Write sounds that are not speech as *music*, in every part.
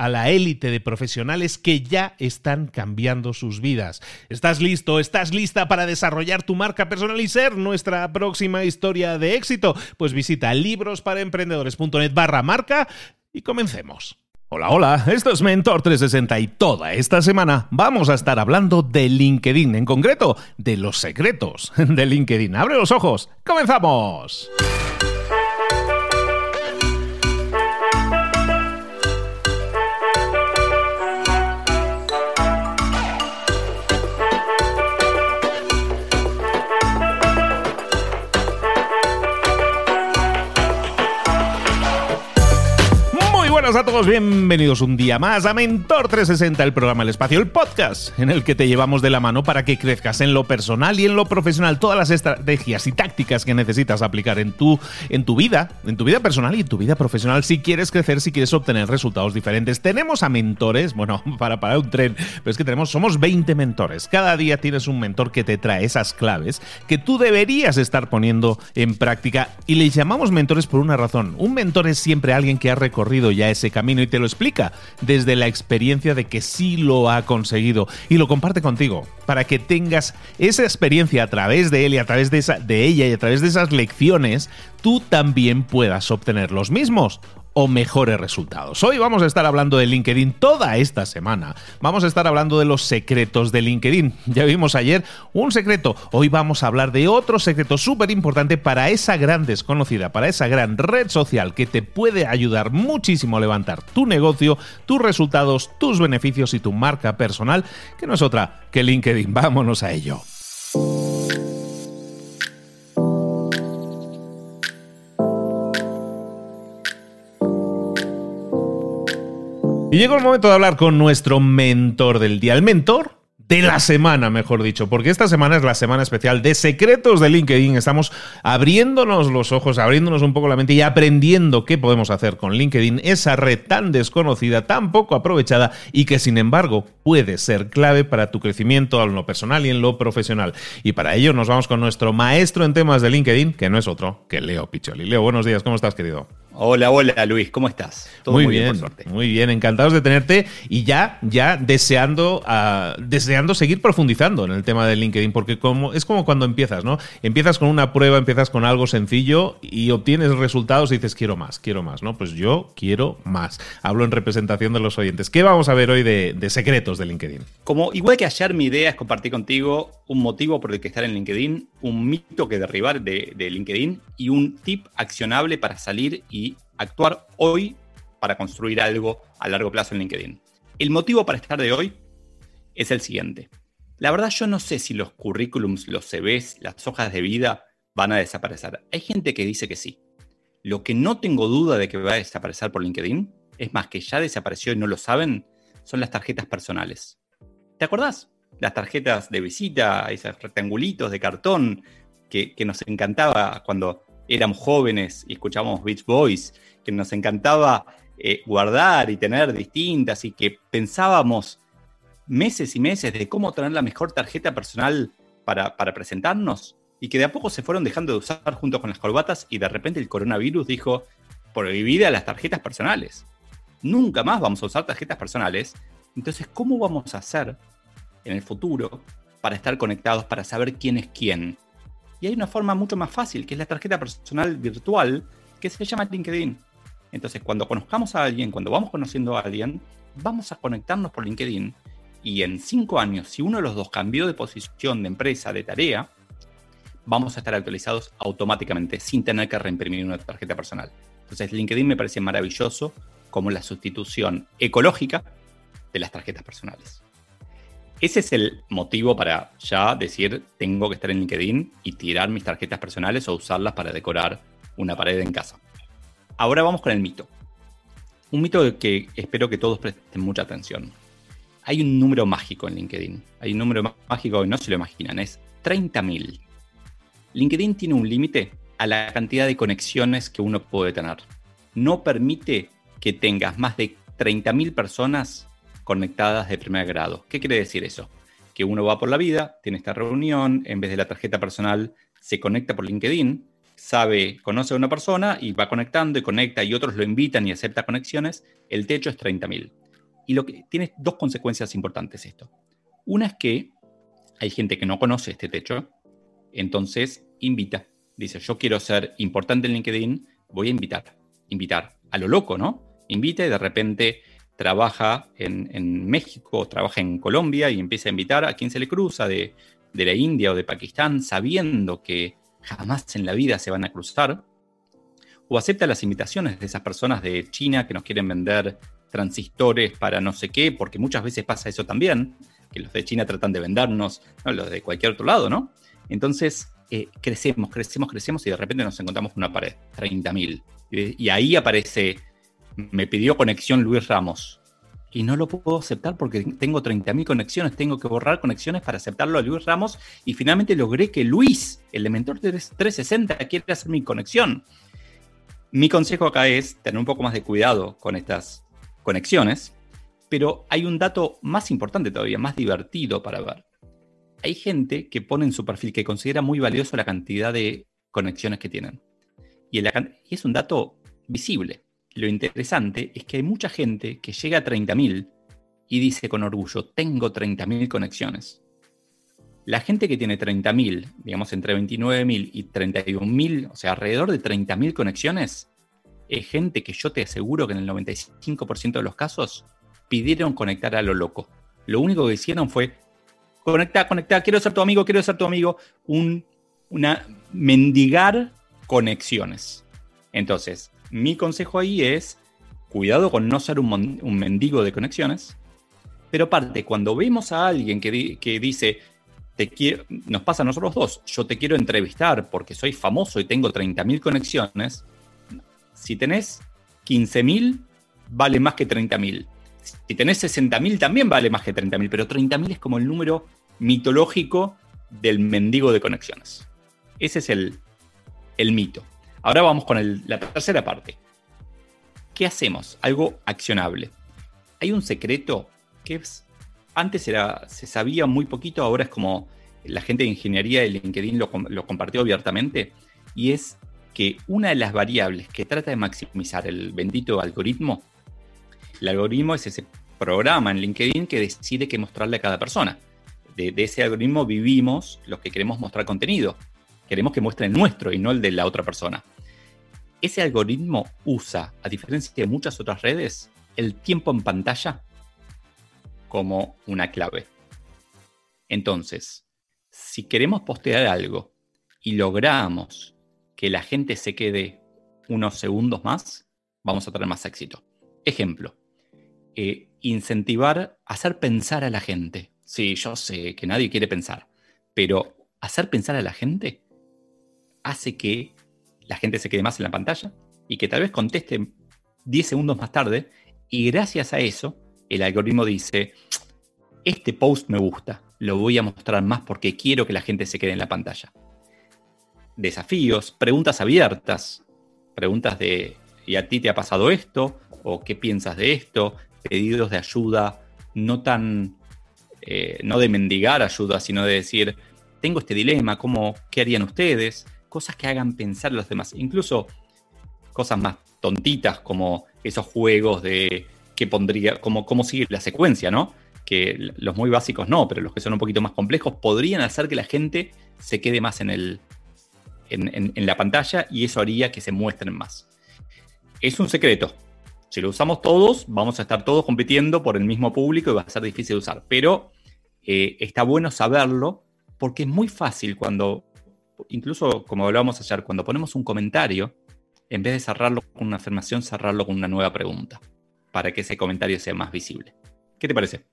a la élite de profesionales que ya están cambiando sus vidas. ¿Estás listo? ¿Estás lista para desarrollar tu marca personal y ser nuestra próxima historia de éxito? Pues visita librosparaemprendedores.net barra marca y comencemos. Hola, hola, esto es Mentor 360 y toda esta semana vamos a estar hablando de LinkedIn, en concreto de los secretos de LinkedIn. Abre los ojos, comenzamos. A todos, bienvenidos un día más a Mentor 360, el programa El Espacio, el podcast en el que te llevamos de la mano para que crezcas en lo personal y en lo profesional, todas las estrategias y tácticas que necesitas aplicar en tu, en tu vida, en tu vida personal y en tu vida profesional si quieres crecer, si quieres obtener resultados diferentes. Tenemos a mentores, bueno, *laughs* para parar un tren, pero es que tenemos, somos 20 mentores. Cada día tienes un mentor que te trae esas claves que tú deberías estar poniendo en práctica y le llamamos mentores por una razón. Un mentor es siempre alguien que ha recorrido ya ese ese camino y te lo explica desde la experiencia de que sí lo ha conseguido. Y lo comparte contigo para que tengas esa experiencia a través de él y a través de, esa, de ella y a través de esas lecciones, tú también puedas obtener los mismos o mejores resultados. Hoy vamos a estar hablando de LinkedIn toda esta semana. Vamos a estar hablando de los secretos de LinkedIn. *laughs* Ya vimos ayer un secreto. Hoy vamos a hablar de otro secreto súper importante para esa gran desconocida, para esa gran red social que te puede ayudar muchísimo a levantar tu negocio, tus resultados, tus beneficios y tu marca personal, que no es otra que LinkedIn. Vámonos a ello. Y llegó el momento de hablar con nuestro mentor del día. El mentor de la semana, mejor dicho, porque esta semana es la semana especial de secretos de LinkedIn. Estamos abriéndonos los ojos, abriéndonos un poco la mente y aprendiendo qué podemos hacer con LinkedIn, esa red tan desconocida, tan poco aprovechada y que sin embargo puede ser clave para tu crecimiento en lo personal y en lo profesional. Y para ello nos vamos con nuestro maestro en temas de LinkedIn, que no es otro que Leo Picholi. Leo, buenos días, ¿cómo estás, querido? Hola, hola Luis, ¿cómo estás? Todo muy, bien, suerte. Muy bien, encantados de tenerte y ya, ya deseando, uh, deseando seguir profundizando en el tema de LinkedIn, porque como, es como cuando empiezas, ¿no? Empiezas con una prueba, empiezas con algo sencillo y obtienes resultados y dices, quiero más, quiero más, ¿no? Pues yo quiero más. Hablo en representación de los oyentes. ¿Qué vamos a ver hoy de, de secretos de LinkedIn? Como igual que ayer mi idea es compartir contigo un motivo por el que estar en LinkedIn, un mito que derribar de, de LinkedIn y un tip accionable para salir y actuar hoy para construir algo a largo plazo en LinkedIn. El motivo para estar de hoy es el siguiente. La verdad yo no sé si los currículums, los CVs, las hojas de vida van a desaparecer. Hay gente que dice que sí. Lo que no tengo duda de que va a desaparecer por LinkedIn, es más que ya desapareció y no lo saben, son las tarjetas personales. ¿Te acordás? Las tarjetas de visita, esos rectangulitos de cartón que, nos encantaba cuando éramos jóvenes y escuchábamos Beach Boys, que nos encantaba eh, guardar y tener distintas y que pensábamos meses y meses de cómo tener la mejor tarjeta personal para, para presentarnos y que de a poco se fueron dejando de usar junto con las corbatas y de repente el coronavirus dijo, prohibida las tarjetas personales. Nunca más vamos a usar tarjetas personales. Entonces, ¿cómo vamos a hacer en el futuro para estar conectados, para saber quién es quién? Y hay una forma mucho más fácil, que es la tarjeta personal virtual, que se llama LinkedIn. Entonces, cuando conozcamos a alguien, cuando vamos conociendo a alguien, vamos a conectarnos por LinkedIn. Y en cinco años, si uno de los dos cambió de posición, de empresa, de tarea, vamos a estar actualizados automáticamente, sin tener que reimprimir una tarjeta personal. Entonces, LinkedIn me parece maravilloso como la sustitución ecológica de las tarjetas personales. Ese es el motivo para ya decir, tengo que estar en LinkedIn y tirar mis tarjetas personales o usarlas para decorar una pared en casa. Ahora vamos con el mito. Un mito que espero que todos presten mucha atención. Hay un número mágico en LinkedIn. Hay un número mágico que no se lo imaginan, es 30.000. LinkedIn tiene un límite a la cantidad de conexiones que uno puede tener. No permite que tengas más de 30.000 personas conectadas de primer grado. ¿Qué quiere decir eso? Que uno va por la vida, tiene esta reunión, en vez de la tarjeta personal, se conecta por LinkedIn, sabe, conoce a una persona y va conectando y conecta y otros lo invitan y acepta conexiones, el techo es 30.000. Y lo que tiene dos consecuencias importantes esto. Una es que hay gente que no conoce este techo, entonces invita. Dice, yo quiero ser importante en LinkedIn, voy a invitar. Invitar a lo loco, ¿no? invita y de repente trabaja en, México, trabaja en Colombia y empieza a invitar a quien se le cruza de, la India o de Pakistán, sabiendo que jamás en la vida se van a cruzar, o acepta las invitaciones de esas personas de China que nos quieren vender transistores para no sé qué, porque muchas veces pasa eso también, que los de China tratan de vendernos, los de cualquier otro lado, ¿no? Entonces, eh, crecemos, crecemos, crecemos y de repente nos encontramos con una pared, 30.000. Y, y ahí aparece me pidió conexión Luis Ramos. Y no lo puedo aceptar porque tengo 30.000 conexiones, tengo que borrar conexiones para aceptarlo a Luis Ramos. Y finalmente logré que Luis, el de Mentor 360, quiera hacer mi conexión. Mi consejo acá es tener un poco más de cuidado con estas conexiones, pero hay un dato más importante todavía, más divertido para ver. Hay gente que pone en su perfil que considera muy valioso la cantidad de conexiones que tienen. Y, y es un dato visible lo interesante es que hay mucha gente que llega a 30.000 y dice con orgullo, tengo 30.000 conexiones. La gente que tiene 30.000, digamos entre 29.000 y 31.000, o sea, alrededor de 30.000 conexiones, es gente que yo te aseguro que en el 95% de los casos pidieron conectar a lo loco. Lo único que hicieron fue conectar, conectar, quiero ser tu amigo, quiero ser tu amigo, un, una mendigar conexiones. Entonces, mi consejo ahí es, cuidado con no ser un, mendigo de conexiones, pero aparte, cuando vemos a alguien que, que dice, nos pasa a nosotros dos, yo te quiero entrevistar porque soy famoso y tengo 30.000 conexiones, si tenés 15.000, vale más que 30.000. Si tenés 60.000, también vale más que 30.000, pero 30.000 es como el número mitológico del mendigo de conexiones. Ese es el, el mito. Ahora vamos con la tercera parte. ¿Qué hacemos? Algo accionable. Hay un secreto que antes era, se sabía muy poquito, ahora es como la gente de ingeniería de LinkedIn lo, compartió abiertamente, y es que una de las variables que trata de maximizar el bendito algoritmo, el algoritmo es ese programa en LinkedIn que decide qué mostrarle a cada persona. De, de, ese algoritmo vivimos los que queremos mostrar contenido queremos que muestre el nuestro y no el de la otra persona. Ese algoritmo usa, a diferencia de muchas otras redes, el tiempo en pantalla como una clave. Entonces, si queremos postear algo y logramos que la gente se quede unos segundos más, vamos a tener más éxito. Ejemplo, eh, incentivar, hacer pensar a la gente. Sí, yo sé que nadie quiere pensar, pero hacer pensar a la gente hace que la gente se quede más en la pantalla y que tal vez conteste 10 segundos más tarde y gracias a eso el algoritmo dice, este post me gusta, lo voy a mostrar más porque quiero que la gente se quede en la pantalla. desafíos, preguntas abiertas, preguntas de ¿y a ti te ha pasado esto? ¿O qué piensas de esto? Pedidos de ayuda, no tan, eh, no de mendigar ayuda, sino de decir, tengo este dilema, ¿cómo, ¿qué harían ustedes? Cosas que hagan pensar a los demás, incluso cosas más tontitas como esos juegos de qué pondría, como cómo sigue la secuencia, ¿no? Que los muy básicos no, pero los que son un poquito más complejos podrían hacer que la gente se quede más en, el, en, la pantalla y eso haría que se muestren más. Es un secreto. Si lo usamos todos, vamos a estar todos compitiendo por el mismo público y va a ser difícil de usar. Pero eh, está bueno saberlo porque es muy fácil cuando, incluso como hablábamos ayer, cuando ponemos un comentario, en vez de cerrarlo con una afirmación, cerrarlo con una nueva pregunta, para que ese comentario sea más visible. ¿Qué te parece?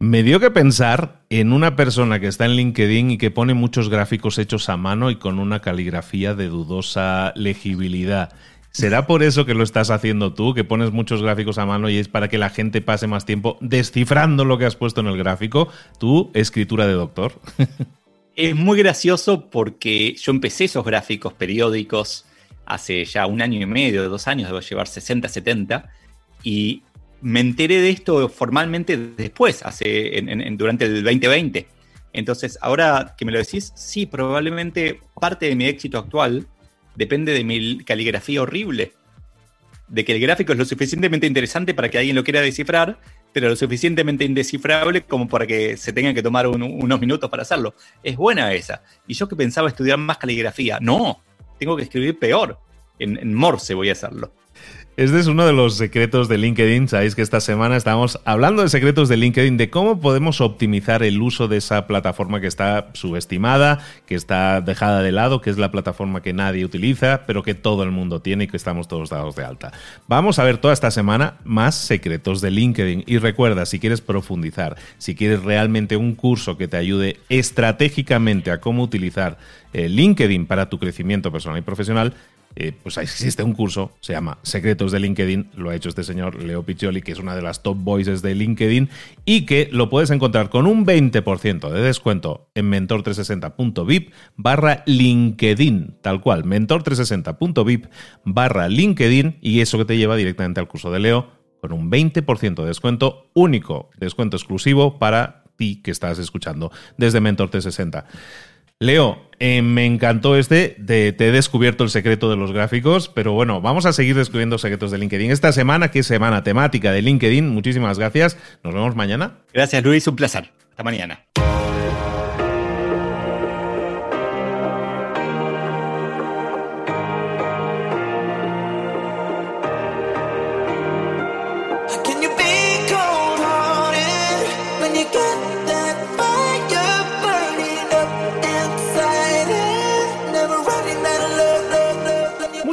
Me dio que pensar en una persona que está en LinkedIn y que pone muchos gráficos hechos a mano y con una caligrafía de dudosa legibilidad. ¿Será por eso que lo estás haciendo tú, que pones muchos gráficos a mano y es para que la gente pase más tiempo descifrando lo que has puesto en el gráfico? Tu escritura de doctor. *laughs* es muy gracioso porque yo empecé esos gráficos periódicos hace ya un año y medio, dos años, debo llevar 60, 70, y me enteré de esto formalmente después, hace, durante el 2020. Entonces, ahora que me lo decís, sí, probablemente parte de mi éxito actual depende de mi caligrafía horrible. De que el gráfico es lo suficientemente interesante para que alguien lo quiera descifrar, pero lo suficientemente indescifrable como para que se tengan que tomar unos minutos para hacerlo. Es buena esa. Y yo que pensaba estudiar más caligrafía, no, tengo que escribir peor. En, Morse voy a hacerlo. Este es uno de los secretos de LinkedIn. Sabéis que esta semana estamos hablando de secretos de LinkedIn, de cómo podemos optimizar el uso de esa plataforma que está subestimada, que está dejada de lado, que es la plataforma que nadie utiliza, pero que todo el mundo tiene y que estamos todos dados de alta. Vamos a ver toda esta semana más secretos de LinkedIn. Y recuerda, si quieres profundizar, si quieres realmente un curso que te ayude estratégicamente a cómo utilizar eh, LinkedIn para tu crecimiento personal y profesional, eh, pues existe un curso, se llama Secretos de LinkedIn, lo ha hecho este señor Leo Piccioli, que es una de las top voices de LinkedIn, y que lo puedes encontrar con un 20% de descuento en mentor360.vip barra LinkedIn, tal cual, mentor360.vip barra LinkedIn, y eso que te lleva directamente al curso de Leo con un 20% de descuento único, descuento exclusivo para ti que estás escuchando desde Mentor 360. Leo, eh, me encantó este, de, te he descubierto el secreto de los gráficos, pero bueno, vamos a seguir descubriendo secretos de LinkedIn. Esta semana, que es semana temática de LinkedIn, muchísimas gracias. Nos vemos mañana. Gracias Luis, un placer. Hasta mañana.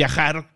viajar